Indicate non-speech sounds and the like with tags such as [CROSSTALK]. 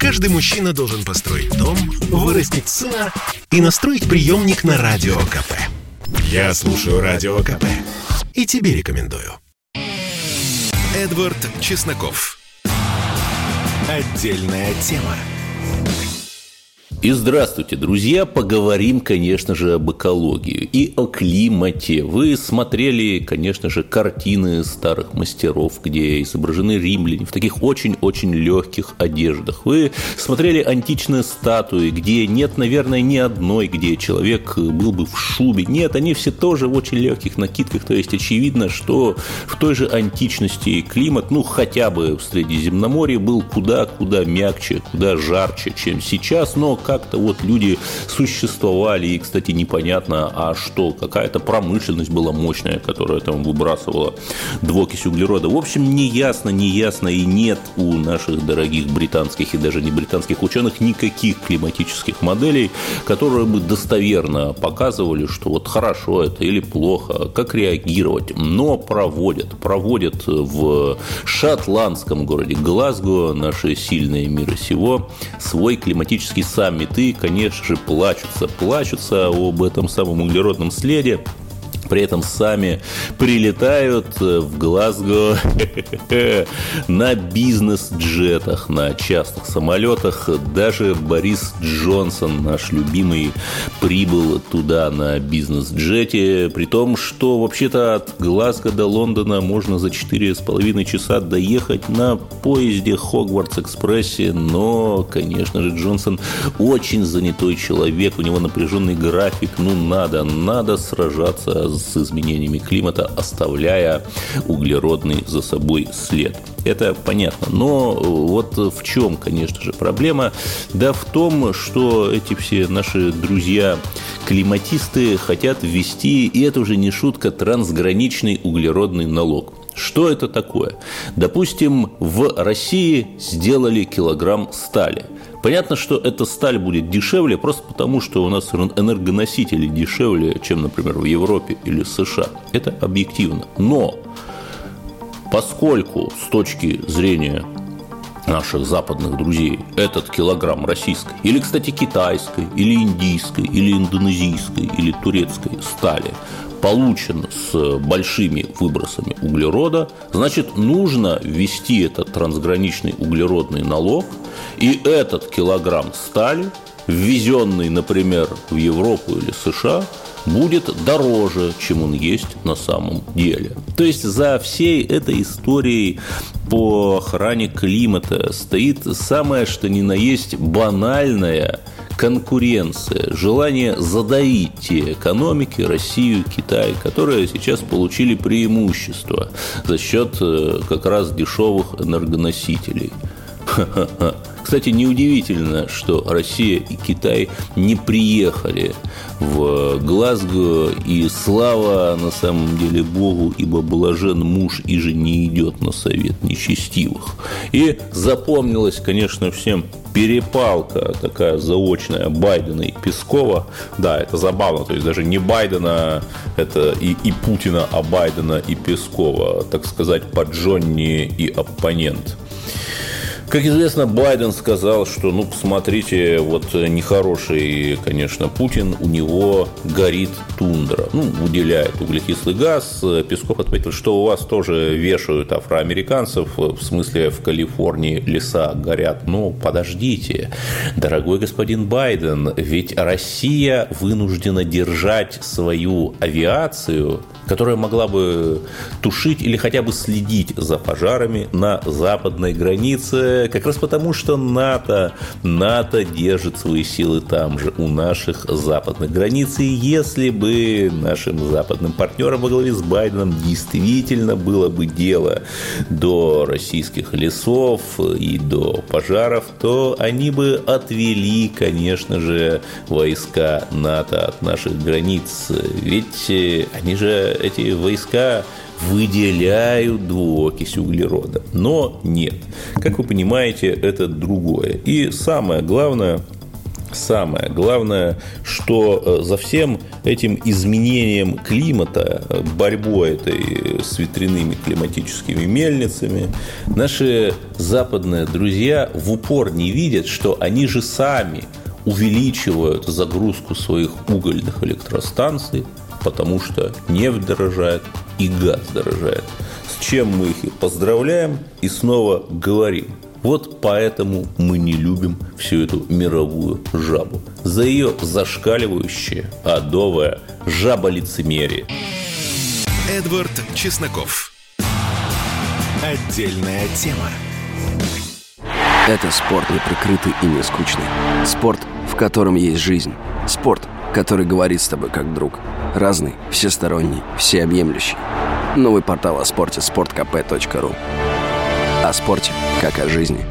Каждый мужчина должен построить дом, вырастить сына и настроить приемник на Радио КП. Я слушаю Радио КП и тебе рекомендую. Эдвард Чесноков. Отдельная тема. И здравствуйте, друзья! Поговорим, конечно же, об экологии и о климате. Вы смотрели, конечно же, картины старых мастеров, где изображены римляне в таких очень-очень легких одеждах. Вы смотрели античные статуи, где нет, наверное, ни одной, где человек был бы в шубе. Нет, они все тоже в очень легких накидках. То есть очевидно, что в той же античности климат, ну, хотя бы в Средиземноморье был куда-куда мягче, куда жарче, чем сейчас, но как-то вот люди существовали, и, кстати, непонятно, а что, какая-то промышленность была мощная, которая там выбрасывала двуокись углерода. В общем, не ясно, не ясно, и нет у наших дорогих британских и даже не британских ученых никаких климатических моделей, которые бы достоверно показывали, что вот хорошо это или плохо, как реагировать. Но проводят, проводят в шотландском городе Глазго наши сильные мира сего свой климатический саммит меты, конечно же, плачутся, плачутся об этом самом углеродном следе, при этом сами прилетают э, в Глазго [LAUGHS] на бизнес-джетах, на частных самолетах. Даже Борис Джонсон, наш любимый, прибыл туда на бизнес-джете, при том, что вообще-то от Глазго до Лондона можно за 4,5 часа доехать на поезде Хогвартс-экспрессе, но, конечно же, Джонсон очень занятой человек, у него напряженный график, ну надо, надо сражаться с изменениями климата, оставляя углеродный за собой след. Это понятно. Но вот в чем, конечно же, проблема? Да в том, что эти все наши друзья климатисты хотят ввести, и это уже не шутка, трансграничный углеродный налог. Что это такое? Допустим, в России сделали килограмм стали – Понятно, что эта сталь будет дешевле просто потому, что у нас энергоносители дешевле, чем, например, в Европе или США. Это объективно. Но поскольку с точки зрения наших западных друзей этот килограмм российской, или, кстати, китайской, или индийской, или индонезийской, или турецкой стали получен с большими выбросами углерода, значит, нужно ввести этот трансграничный углеродный налог, и этот килограмм стали, ввезенный, например, в Европу или США, будет дороже, чем он есть на самом деле. То есть за всей этой историей по охране климата стоит самое что ни на есть банальное – конкуренция, желание задавить те экономики, Россию, Китай, которые сейчас получили преимущество за счет э, как раз дешевых энергоносителей. Кстати, неудивительно, что Россия и Китай не приехали в Глазго, и слава на самом деле Богу, ибо блажен муж и же не идет на совет нечестивых. И запомнилось, конечно, всем перепалка такая заочная Байдена и Пескова. Да, это забавно, то есть даже не Байдена это и, и Путина, а Байдена и Пескова, так сказать, поджонни и оппонент. Как известно, Байден сказал, что, ну, посмотрите, вот нехороший, конечно, Путин, у него горит тундра. Ну, выделяет углекислый газ. Песков отметил, что у вас тоже вешают афроамериканцев, в смысле в Калифорнии леса горят. Ну, подождите, дорогой господин Байден, ведь Россия вынуждена держать свою авиацию которая могла бы тушить или хотя бы следить за пожарами на западной границе, как раз потому, что НАТО, НАТО держит свои силы там же, у наших западных границ. И если бы нашим западным партнерам во главе с Байденом действительно было бы дело до российских лесов и до пожаров, то они бы отвели, конечно же, войска НАТО от наших границ. Ведь они же эти войска выделяют двуокись углерода. Но нет. Как вы понимаете, это другое. И самое главное, самое главное, что э, за всем этим изменением климата, э, борьбой этой с ветряными климатическими мельницами, наши западные друзья в упор не видят, что они же сами увеличивают загрузку своих угольных электростанций, потому что нефть дорожает и газ дорожает. С чем мы их поздравляем и снова говорим – вот поэтому мы не любим всю эту мировую жабу. За ее зашкаливающее, адовое жаба-лицемерие. Эдвард Чесноков. Отдельная тема. Это спорт не прикрытый и не скучный. Спорт, в котором есть жизнь. Спорт, который говорит с тобой как друг. Разный, всесторонний, всеобъемлющий. Новый портал о спорте – sportkp.ru о спорте, как о жизни.